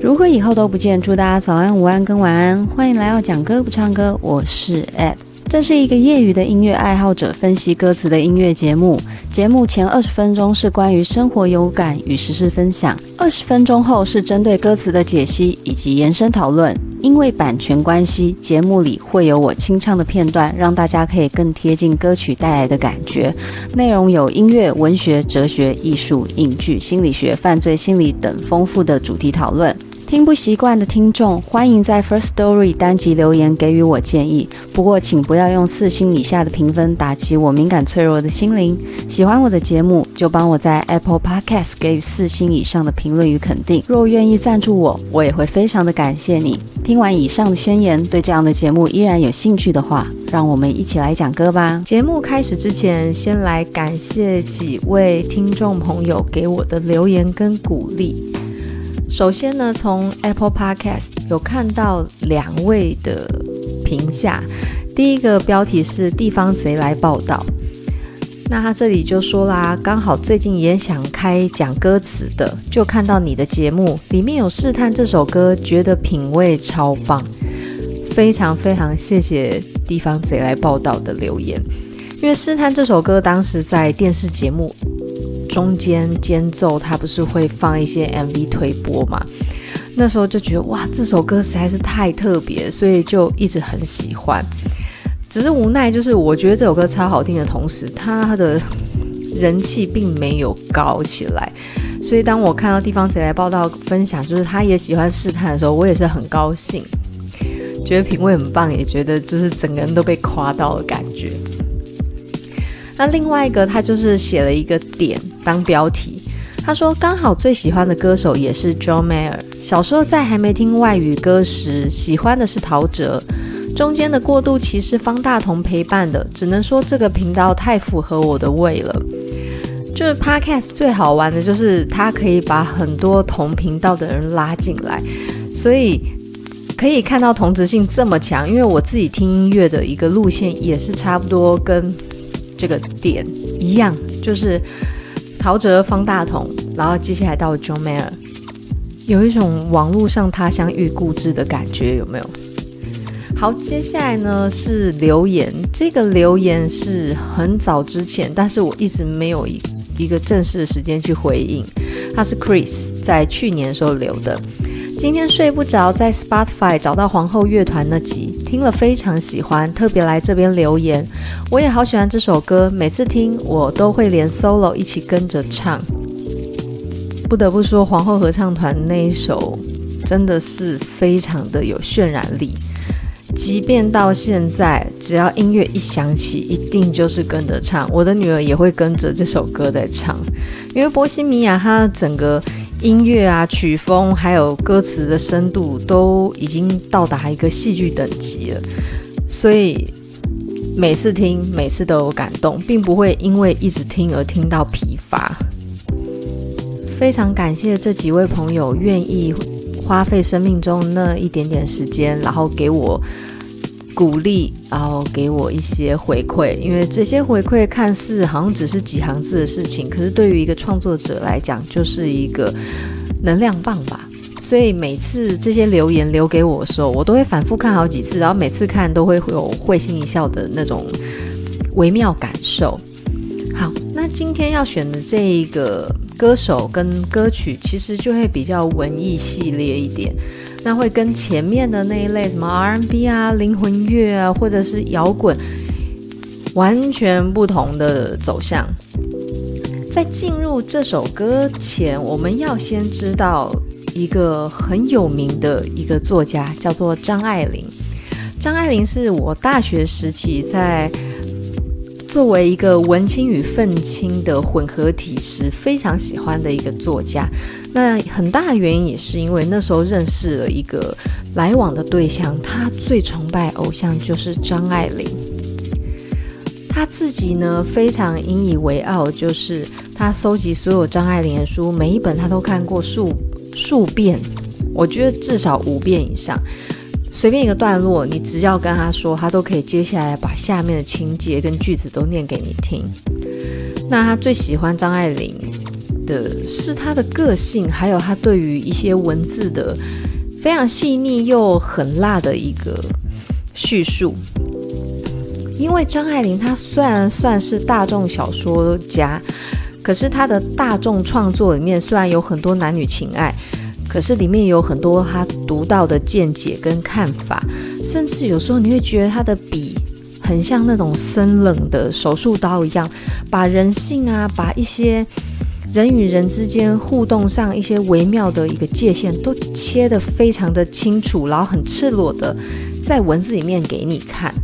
如果以后都不见，祝大家早安、午安跟晚安。欢迎来到讲歌不唱歌，我是 Ed。这是一个业余的音乐爱好者分析歌词的音乐节目。节目前二十分钟是关于生活有感与时事分享，二十分钟后是针对歌词的解析以及延伸讨论。因为版权关系，节目里会有我清唱的片段，让大家可以更贴近歌曲带来的感觉。内容有音乐、文学、哲学、艺术、影剧、心理学、犯罪心理等丰富的主题讨论。听不习惯的听众，欢迎在 First Story 单集留言给予我建议。不过，请不要用四星以下的评分打击我敏感脆弱的心灵。喜欢我的节目，就帮我在 Apple Podcast 给予四星以上的评论与肯定。若愿意赞助我，我也会非常的感谢你。听完以上的宣言，对这样的节目依然有兴趣的话，让我们一起来讲歌吧。节目开始之前，先来感谢几位听众朋友给我的留言跟鼓励。首先呢，从 Apple Podcast 有看到两位的评价。第一个标题是“地方贼来报道”，那他这里就说啦，刚好最近也想开讲歌词的，就看到你的节目里面有试探这首歌，觉得品味超棒，非常非常谢谢“地方贼来报道”的留言，因为试探这首歌当时在电视节目。中间间奏，它不是会放一些 MV 推播嘛？那时候就觉得哇，这首歌实在是太特别，所以就一直很喜欢。只是无奈，就是我觉得这首歌超好听的同时，它的人气并没有高起来。所以当我看到地方谁来报道分享，就是他也喜欢试探的时候，我也是很高兴，觉得品味很棒，也觉得就是整个人都被夸到的感觉。那另外一个，他就是写了一个点当标题。他说刚好最喜欢的歌手也是 John Mayer。小时候在还没听外语歌时，喜欢的是陶喆。中间的过渡期是方大同陪伴的。只能说这个频道太符合我的胃了。就是 Podcast 最好玩的就是它可以把很多同频道的人拉进来，所以可以看到同质性这么强。因为我自己听音乐的一个路线也是差不多跟。这个点一样，就是陶喆、方大同，然后接下来到 John Mayer，有一种网络上他乡遇故知的感觉，有没有？好，接下来呢是留言，这个留言是很早之前，但是我一直没有一一个正式的时间去回应。他是 Chris 在去年的时候留的。今天睡不着，在 Spotify 找到皇后乐团那集，听了非常喜欢，特别来这边留言。我也好喜欢这首歌，每次听我都会连 solo 一起跟着唱。不得不说，皇后合唱团那一首真的是非常的有渲染力，即便到现在，只要音乐一响起，一定就是跟着唱。我的女儿也会跟着这首歌在唱，因为波西米亚它整个。音乐啊，曲风还有歌词的深度都已经到达一个戏剧等级了，所以每次听，每次都有感动，并不会因为一直听而听到疲乏。非常感谢这几位朋友愿意花费生命中那一点点时间，然后给我。鼓励，然后给我一些回馈，因为这些回馈看似好像只是几行字的事情，可是对于一个创作者来讲，就是一个能量棒吧。所以每次这些留言留给我的时候，我都会反复看好几次，然后每次看都会有会心一笑的那种微妙感受。好，那今天要选的这一个歌手跟歌曲，其实就会比较文艺系列一点。那会跟前面的那一类什么 R&B 啊、灵魂乐啊，或者是摇滚，完全不同的走向。在进入这首歌前，我们要先知道一个很有名的一个作家，叫做张爱玲。张爱玲是我大学时期在作为一个文青与愤青的混合体时非常喜欢的一个作家。那很大的原因也是因为那时候认识了一个来往的对象，他最崇拜偶像就是张爱玲。他自己呢非常引以为傲，就是他收集所有张爱玲的书，每一本他都看过数数遍，我觉得至少五遍以上。随便一个段落，你只要跟他说，他都可以接下来把下面的情节跟句子都念给你听。那他最喜欢张爱玲的是他的个性，还有他对于一些文字的非常细腻又狠辣的一个叙述。因为张爱玲她虽然算是大众小说家，可是她的大众创作里面虽然有很多男女情爱。可是里面有很多她独到的见解跟看法，甚至有时候你会觉得她的笔很像那种生冷的手术刀一样，把人性啊，把一些人与人之间互动上一些微妙的一个界限都切得非常的清楚，然后很赤裸的在文字里面给你看。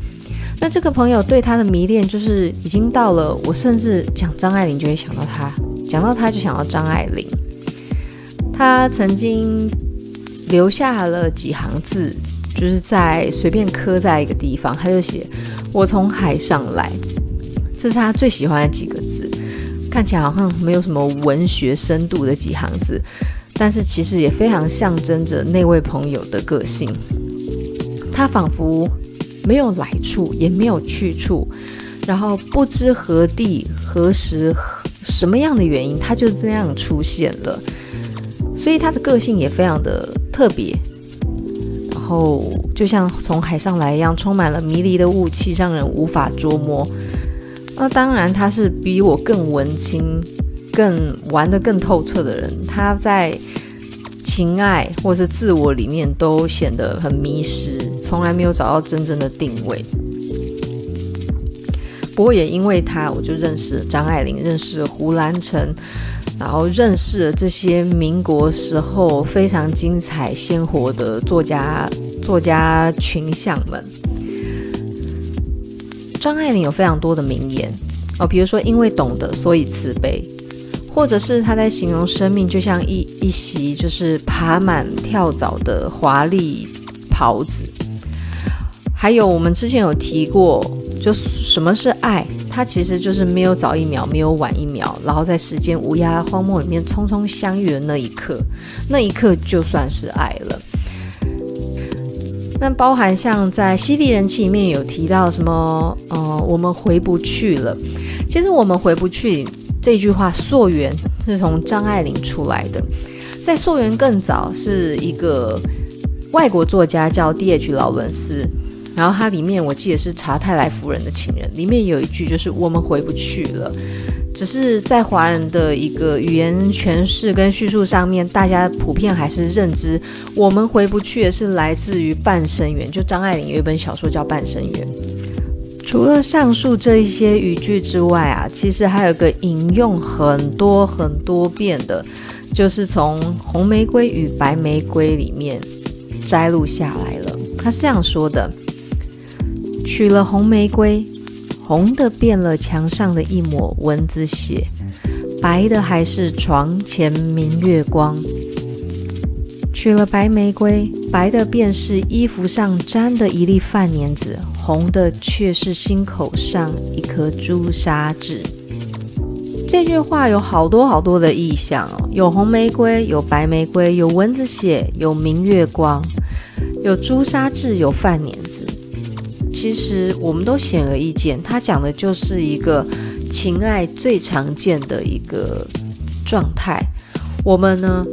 那这个朋友对他的迷恋就是已经到了，我甚至讲张爱玲就会想到他，讲到他就想到张爱玲。他曾经留下了几行字，就是在随便刻在一个地方，他就写“我从海上来”，这是他最喜欢的几个字。看起来好像没有什么文学深度的几行字，但是其实也非常象征着那位朋友的个性。他仿佛没有来处，也没有去处，然后不知何地、何时、什么样的原因，他就这样出现了。所以他的个性也非常的特别，然后就像从海上来一样，充满了迷离的雾气，让人无法捉摸。那当然，他是比我更文青、更玩得更透彻的人。他在情爱或是自我里面都显得很迷失，从来没有找到真正的定位。不过也因为他，我就认识了张爱玲，认识了胡兰成。然后认识了这些民国时候非常精彩鲜活的作家作家群像们。张爱玲有非常多的名言哦，比如说因为懂得所以慈悲，或者是她在形容生命就像一一袭就是爬满跳蚤的华丽袍子。还有我们之前有提过，就什么是爱？它其实就是没有早一秒，没有晚一秒，然后在时间无涯荒漠里面匆匆相遇的那一刻，那一刻就算是爱了。那包含像在《犀利人妻》里面有提到什么？呃，我们回不去了。其实我们回不去这句话溯源是从张爱玲出来的，在溯源更早是一个外国作家叫 D.H. 劳伦斯。然后它里面我记得是查泰莱夫人的情人，里面有一句就是我们回不去了，只是在华人的一个语言诠释跟叙述上面，大家普遍还是认知我们回不去的是来自于《半生缘》，就张爱玲有一本小说叫《半生缘》。除了上述这一些语句之外啊，其实还有个引用很多很多遍的，就是从《红玫瑰与白玫瑰》里面摘录下来了。他是这样说的。娶了红玫瑰，红的变了墙上的一抹蚊子血，白的还是床前明月光。取了白玫瑰，白的便是衣服上沾的一粒饭粘子，红的却是心口上一颗朱砂痣。这句话有好多好多的意象哦，有红玫瑰，有白玫瑰，有蚊子血，有明月光，有朱砂痣，有饭粘。其实我们都显而易见，他讲的就是一个情爱最常见的一个状态。我们呢，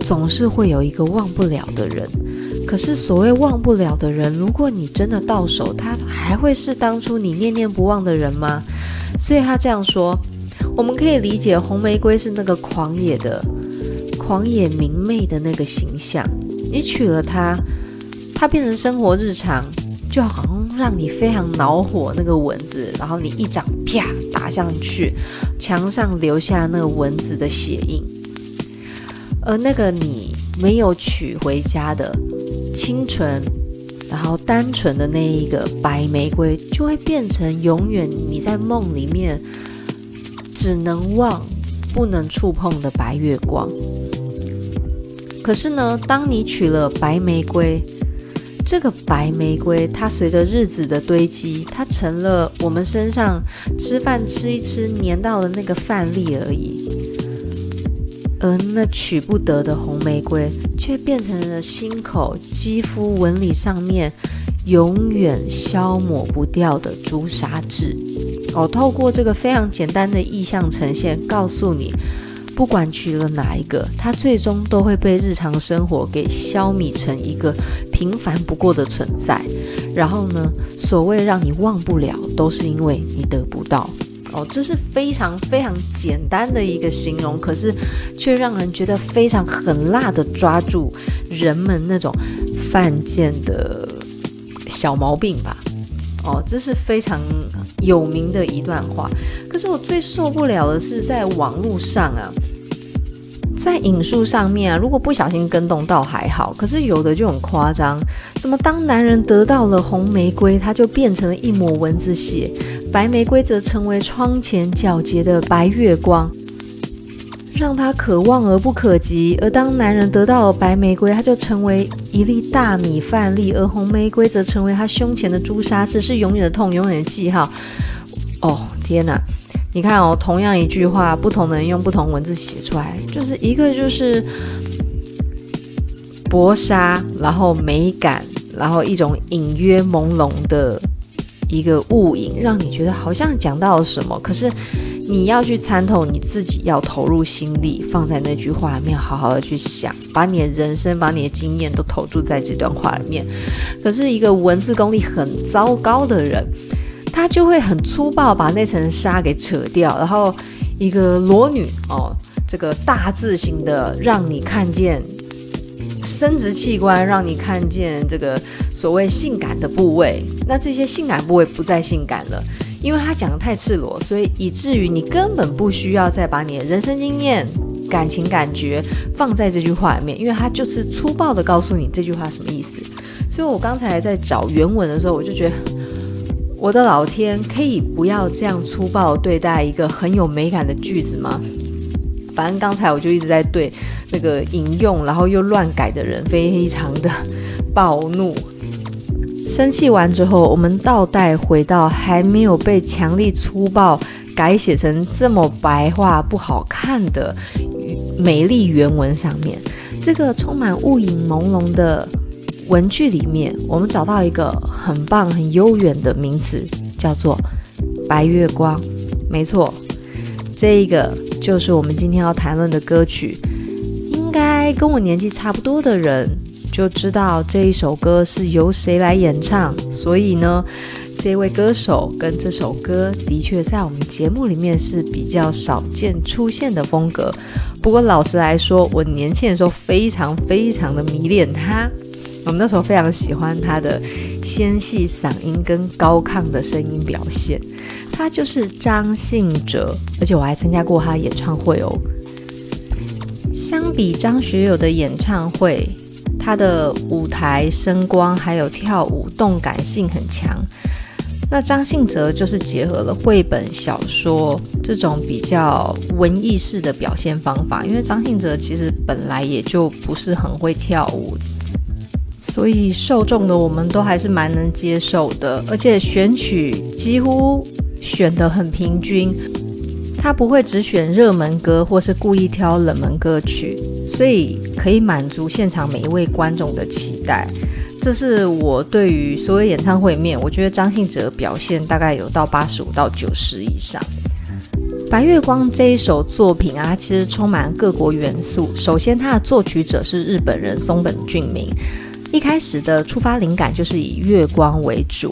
总是会有一个忘不了的人。可是所谓忘不了的人，如果你真的到手，他还会是当初你念念不忘的人吗？所以他这样说，我们可以理解红玫瑰是那个狂野的、狂野明媚的那个形象。你娶了她，她变成生活日常。就好像让你非常恼火那个蚊子，然后你一掌啪打上去，墙上留下那个蚊子的血印，而那个你没有娶回家的清纯，然后单纯的那一个白玫瑰，就会变成永远你在梦里面只能望不能触碰的白月光。可是呢，当你娶了白玫瑰，这个白玫瑰它随着日子的堆积，它成了我们身上吃饭吃一吃粘到的那个饭粒而已。而那取不得的红玫瑰，却变成了心口、肌肤纹理上面永远消磨不掉的朱砂痣。哦，透过这个非常简单的意象呈现，告诉你，不管娶了哪一个，他最终都会被日常生活给消弭成一个平凡不过的存在。然后呢，所谓让你忘不了，都是因为你得不到。哦，这是非常非常简单的一个形容，可是却让人觉得非常狠辣的抓住人们那种犯贱的小毛病吧。哦，这是非常有名的一段话。可是我最受不了的是在网络上啊，在引述上面啊，如果不小心跟动倒还好，可是有的就很夸张，什么当男人得到了红玫瑰，他就变成了一抹蚊子血。白玫瑰则成为窗前皎洁的白月光，让他可望而不可及；而当男人得到了白玫瑰，他就成为一粒大米饭粒；而红玫瑰则成为他胸前的朱砂痣，是永远的痛，永远的记号。哦，天哪！你看哦，同样一句话，不同的人用不同文字写出来，就是一个就是薄纱，然后美感，然后一种隐约朦胧的。一个雾影，让你觉得好像讲到了什么，可是你要去参透，你自己要投入心力，放在那句话里面，好好的去想，把你的人生、把你的经验都投注在这段话里面。可是，一个文字功力很糟糕的人，他就会很粗暴把那层纱给扯掉，然后一个裸女哦，这个大字型的，让你看见。生殖器官让你看见这个所谓性感的部位，那这些性感部位不再性感了，因为他讲得太赤裸，所以以至于你根本不需要再把你的人生经验、感情感觉放在这句话里面，因为他就是粗暴的告诉你这句话什么意思。所以我刚才在找原文的时候，我就觉得，我的老天，可以不要这样粗暴对待一个很有美感的句子吗？反正刚才我就一直在对那个引用，然后又乱改的人非常的暴怒。生气完之后，我们倒带回到还没有被强力粗暴改写成这么白话不好看的美丽原文上面。这个充满雾影朦胧的文句里面，我们找到一个很棒、很悠远的名词，叫做“白月光”。没错，这一个。就是我们今天要谈论的歌曲，应该跟我年纪差不多的人就知道这一首歌是由谁来演唱。所以呢，这位歌手跟这首歌的确在我们节目里面是比较少见出现的风格。不过老实来说，我年轻的时候非常非常的迷恋他。我们那时候非常喜欢他的纤细嗓音跟高亢的声音表现。他就是张信哲，而且我还参加过他的演唱会哦。相比张学友的演唱会，他的舞台声光还有跳舞动感性很强。那张信哲就是结合了绘本小说这种比较文艺式的表现方法，因为张信哲其实本来也就不是很会跳舞，所以受众的我们都还是蛮能接受的，而且选曲几乎。选得很平均，他不会只选热门歌，或是故意挑冷门歌曲，所以可以满足现场每一位观众的期待。这是我对于所有演唱会面，我觉得张信哲表现大概有到八十五到九十以上。《白月光》这一首作品啊，其实充满各国元素。首先，它的作曲者是日本人松本俊明，一开始的出发灵感就是以月光为主。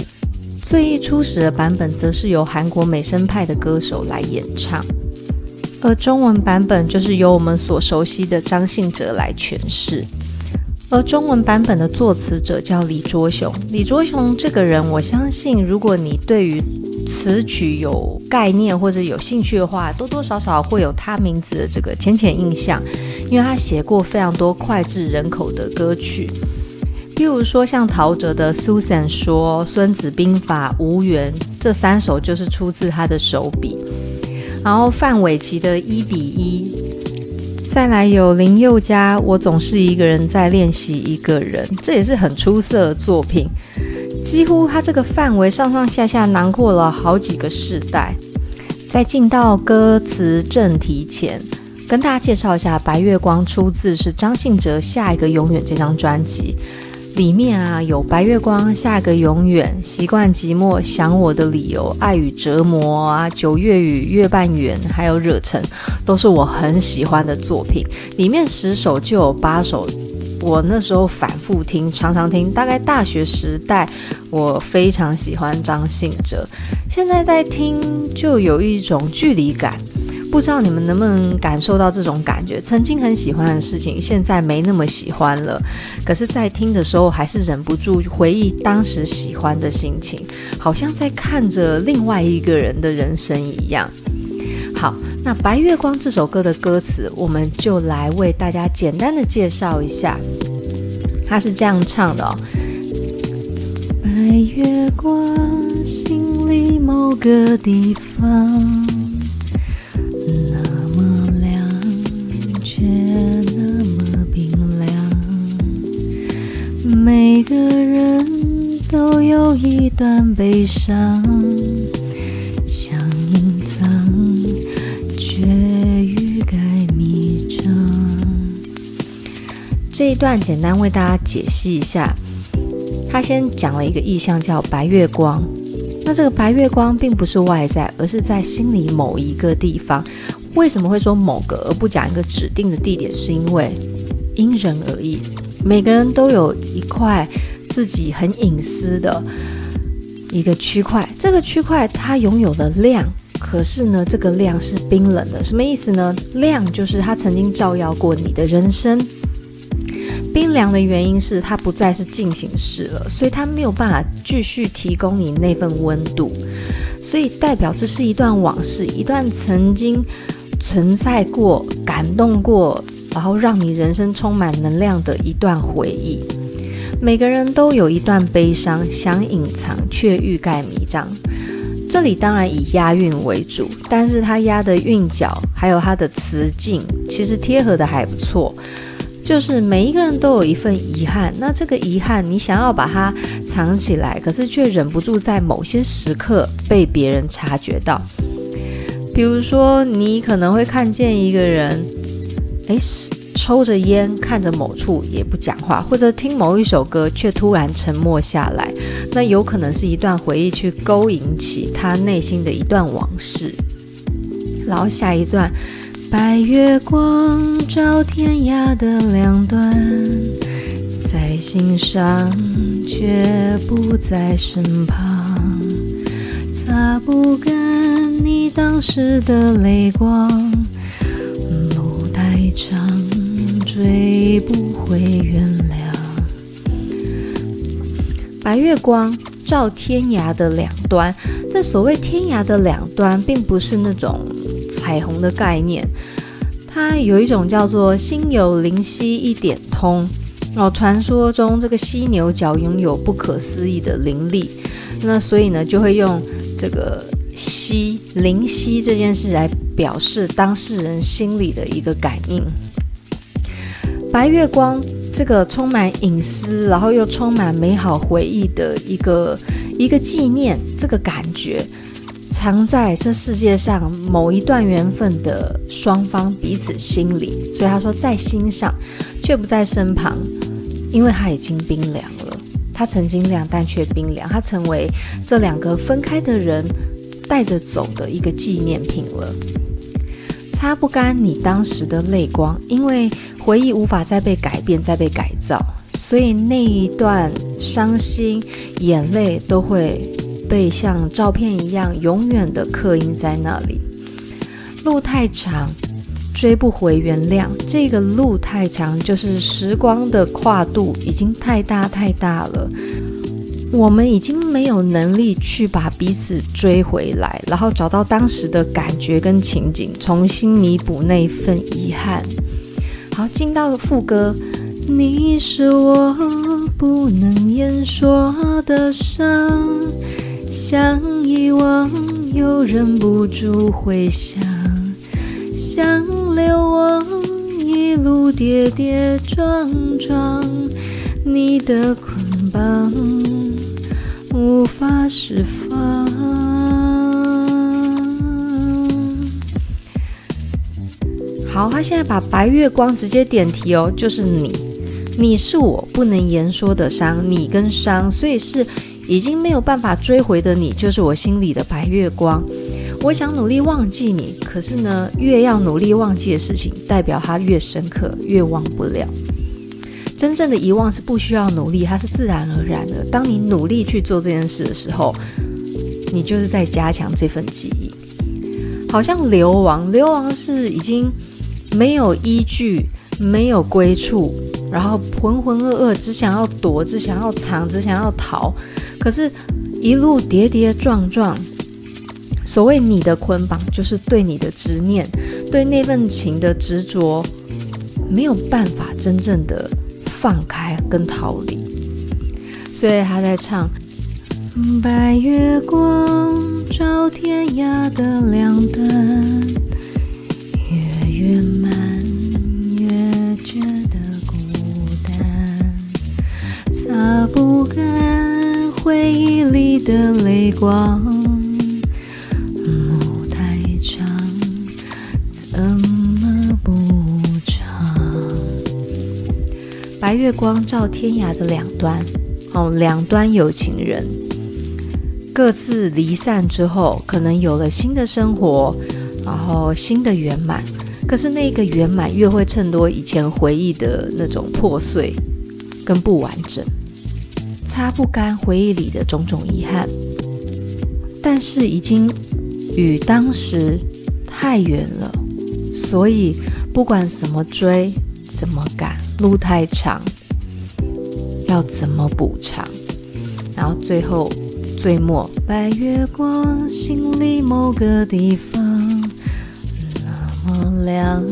最一初始的版本则是由韩国美声派的歌手来演唱，而中文版本就是由我们所熟悉的张信哲来诠释。而中文版本的作词者叫李卓雄。李卓雄这个人，我相信如果你对于词曲有概念或者有兴趣的话，多多少少会有他名字的这个浅浅印象，因为他写过非常多脍炙人口的歌曲。譬如说，像陶喆的《Susan 说》，《孙子兵法》《无缘》这三首就是出自他的手笔。然后范玮琪的《一比一》，再来有林宥嘉，我总是一个人在练习一个人，这也是很出色的作品。几乎他这个范围上上下下囊括了好几个世代。在进到歌词正题前，跟大家介绍一下，《白月光》出自是张信哲《下一个永远》这张专辑。里面啊有白月光，下个永远，习惯寂寞，想我的理由，爱与折磨啊，九月雨，月半圆，还有热忱，都是我很喜欢的作品。里面十首就有八首，我那时候反复听，常常听。大概大学时代，我非常喜欢张信哲，现在在听就有一种距离感。不知道你们能不能感受到这种感觉？曾经很喜欢的事情，现在没那么喜欢了。可是，在听的时候，还是忍不住回忆当时喜欢的心情，好像在看着另外一个人的人生一样。好，那《白月光》这首歌的歌词，我们就来为大家简单的介绍一下。它是这样唱的哦：白月光，心里某个地方。每个人都有一段悲伤，想隐藏，却欲盖弥彰。这一段简单为大家解析一下，他先讲了一个意象叫白月光。那这个白月光并不是外在，而是在心里某一个地方。为什么会说某个而不讲一个指定的地点？是因为因人而异。每个人都有一块自己很隐私的一个区块，这个区块它拥有的量，可是呢，这个量是冰冷的。什么意思呢？量就是它曾经照耀过你的人生，冰凉的原因是它不再是进行式了，所以它没有办法继续提供你那份温度，所以代表这是一段往事，一段曾经存在过、感动过。然后让你人生充满能量的一段回忆。每个人都有一段悲伤，想隐藏却欲盖弥彰。这里当然以押韵为主，但是它押的韵脚还有它的词境，其实贴合的还不错。就是每一个人都有一份遗憾，那这个遗憾你想要把它藏起来，可是却忍不住在某些时刻被别人察觉到。比如说，你可能会看见一个人。哎，抽着烟，看着某处也不讲话，或者听某一首歌却突然沉默下来，那有可能是一段回忆去勾引起他内心的一段往事。然后下一段，白月光照天涯的两端，在心上却不在身旁，擦不干你当时的泪光。长追不回原谅。白月光照天涯的两端，在所谓天涯的两端，并不是那种彩虹的概念，它有一种叫做心有灵犀一点通哦。传说中这个犀牛角拥有不可思议的灵力，那所以呢，就会用这个犀灵犀这件事来表示当事人心里的一个感应。白月光，这个充满隐私，然后又充满美好回忆的一个一个纪念，这个感觉藏在这世界上某一段缘分的双方彼此心里。所以他说，在心上，却不在身旁，因为它已经冰凉了。它曾经亮，但却冰凉。它成为这两个分开的人带着走的一个纪念品了。擦不干你当时的泪光，因为。回忆无法再被改变、再被改造，所以那一段伤心、眼泪都会被像照片一样永远的刻印在那里。路太长，追不回原谅。这个路太长，就是时光的跨度已经太大太大了，我们已经没有能力去把彼此追回来，然后找到当时的感觉跟情景，重新弥补那份遗憾。好，进到了副歌，你是我不能言说的伤，想遗忘又忍不住回想，想流亡一路跌跌撞撞，你的捆绑无法释放。好，他现在把白月光直接点题哦，就是你，你是我不能言说的伤，你跟伤，所以是已经没有办法追回的你，就是我心里的白月光。我想努力忘记你，可是呢，越要努力忘记的事情，代表它越深刻，越忘不了。真正的遗忘是不需要努力，它是自然而然的。当你努力去做这件事的时候，你就是在加强这份记忆。好像流亡，流亡是已经没有依据、没有归处，然后浑浑噩噩，只想要躲，只想要藏，只想要逃。可是，一路跌跌撞撞。所谓你的捆绑，就是对你的执念，对那份情的执着，没有办法真正的放开跟逃离。所以他在唱：白月光照天涯的两端，越圆满越觉得孤单，擦不干回忆里的泪光。白月光照天涯的两端，哦，两端有情人各自离散之后，可能有了新的生活，然后新的圆满。可是那个圆满越会衬托以前回忆的那种破碎跟不完整，擦不干回忆里的种种遗憾。但是已经与当时太远了，所以不管怎么追。怎么赶？路太长，要怎么补偿？然后最后最末，白月光，心里某个地方，那么亮，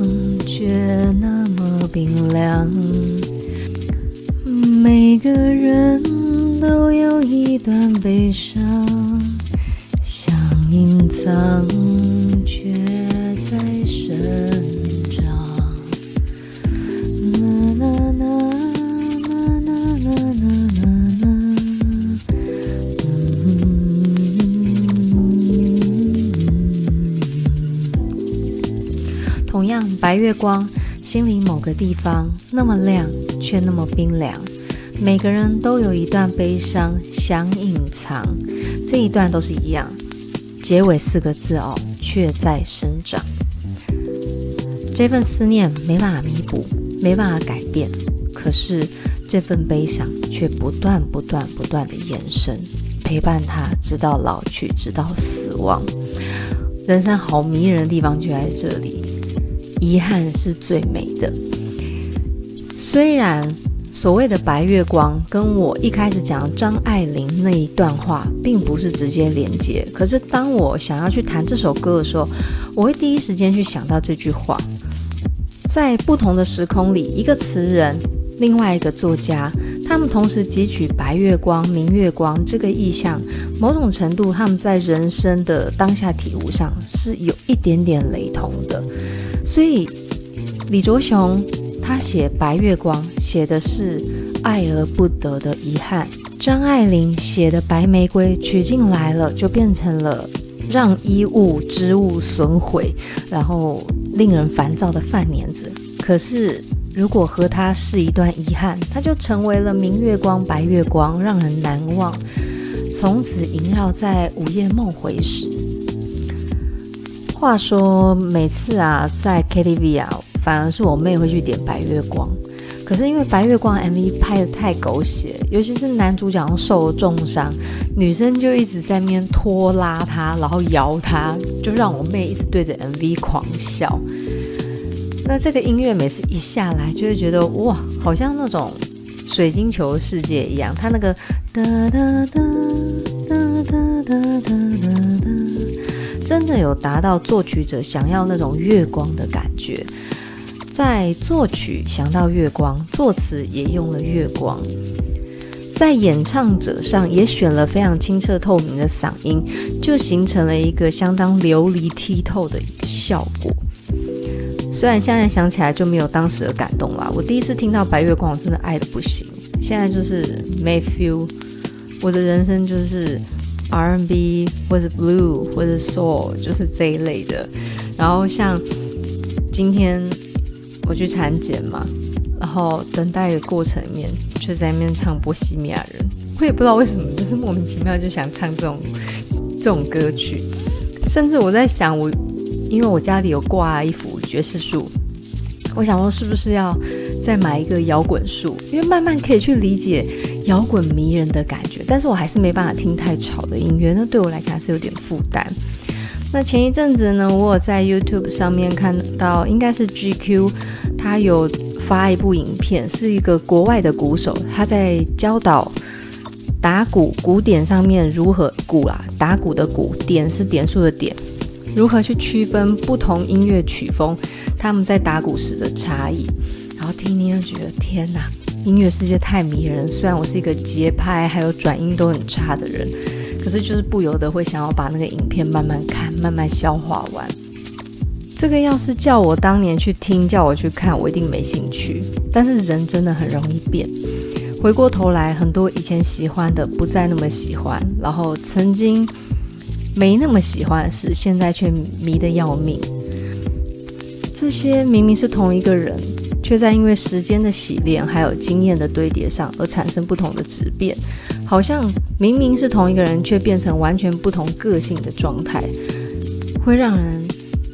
却那么冰凉。每个人都有一段悲伤，想隐藏，光，心里某个地方那么亮，却那么冰凉。每个人都有一段悲伤想隐藏，这一段都是一样。结尾四个字哦，却在生长。这份思念没办法弥补，没办法改变，可是这份悲伤却不断、不断、不断的延伸，陪伴他直到老去，直到死亡。人生好迷人的地方就在这里。遗憾是最美的。虽然所谓的白月光跟我一开始讲张爱玲那一段话并不是直接连接，可是当我想要去弹这首歌的时候，我会第一时间去想到这句话。在不同的时空里，一个词人，另外一个作家，他们同时汲取白月光、明月光这个意象，某种程度他们在人生的当下体悟上是有一点点雷同的。所以，李卓雄他写白月光，写的是爱而不得的遗憾；张爱玲写的白玫瑰，取进来了就变成了让衣物织物损毁，然后令人烦躁的饭粘子。可是，如果和他是一段遗憾，他就成为了明月光、白月光，让人难忘，从此萦绕在午夜梦回时。话说每次啊，在 KTV 啊，反而是我妹会去点白月光。可是因为白月光 MV 拍得太狗血，尤其是男主角受了重伤，女生就一直在那边拖拉他，然后摇他，就让我妹一直对着 MV 狂笑。那这个音乐每次一下来，就会觉得哇，好像那种水晶球世界一样。他那个哒哒哒哒哒哒哒哒。真的有达到作曲者想要那种月光的感觉，在作曲想到月光，作词也用了月光，在演唱者上也选了非常清澈透明的嗓音，就形成了一个相当流离剔透的一个效果。虽然现在想起来就没有当时的感动啦。我第一次听到《白月光》，我真的爱得不行。现在就是没 feel，我的人生就是 R&B 或者 Blue 或者 Soul，就是这一类的。然后像今天我去产检嘛，然后等待的过程里面，就在那边唱《波西米亚人》，我也不知道为什么，就是莫名其妙就想唱这种这种歌曲。甚至我在想，我因为我家里有挂一幅爵士树，我想说是不是要再买一个摇滚树，因为慢慢可以去理解摇滚迷人的感觉。但是我还是没办法听太吵的音乐，那对我来讲是有点负担。那前一阵子呢，我有在 YouTube 上面看到，应该是 GQ，他有发一部影片，是一个国外的鼓手，他在教导。打鼓鼓点上面如何鼓啦？打鼓的鼓点是点数的点，如何去区分不同音乐曲风？他们在打鼓时的差异，然后听听就觉得天哪，音乐世界太迷人。虽然我是一个节拍还有转音都很差的人，可是就是不由得会想要把那个影片慢慢看，慢慢消化完。这个要是叫我当年去听，叫我去看，我一定没兴趣。但是人真的很容易变。回过头来，很多以前喜欢的不再那么喜欢，然后曾经没那么喜欢的事，现在却迷得要命。这些明明是同一个人，却在因为时间的洗练还有经验的堆叠上而产生不同的质变，好像明明是同一个人，却变成完全不同个性的状态，会让人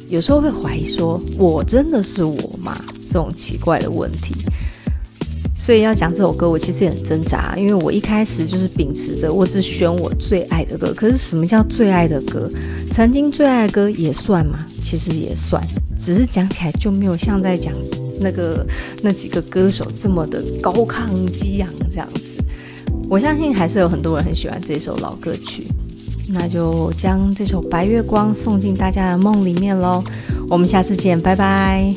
有时候会怀疑说：我真的是我吗？这种奇怪的问题。所以要讲这首歌，我其实也很挣扎，因为我一开始就是秉持着我只选我最爱的歌。可是什么叫最爱的歌？曾经最爱的歌也算吗？其实也算，只是讲起来就没有像在讲那个那几个歌手这么的高亢激昂这样子。我相信还是有很多人很喜欢这首老歌曲，那就将这首《白月光》送进大家的梦里面喽。我们下次见，拜拜。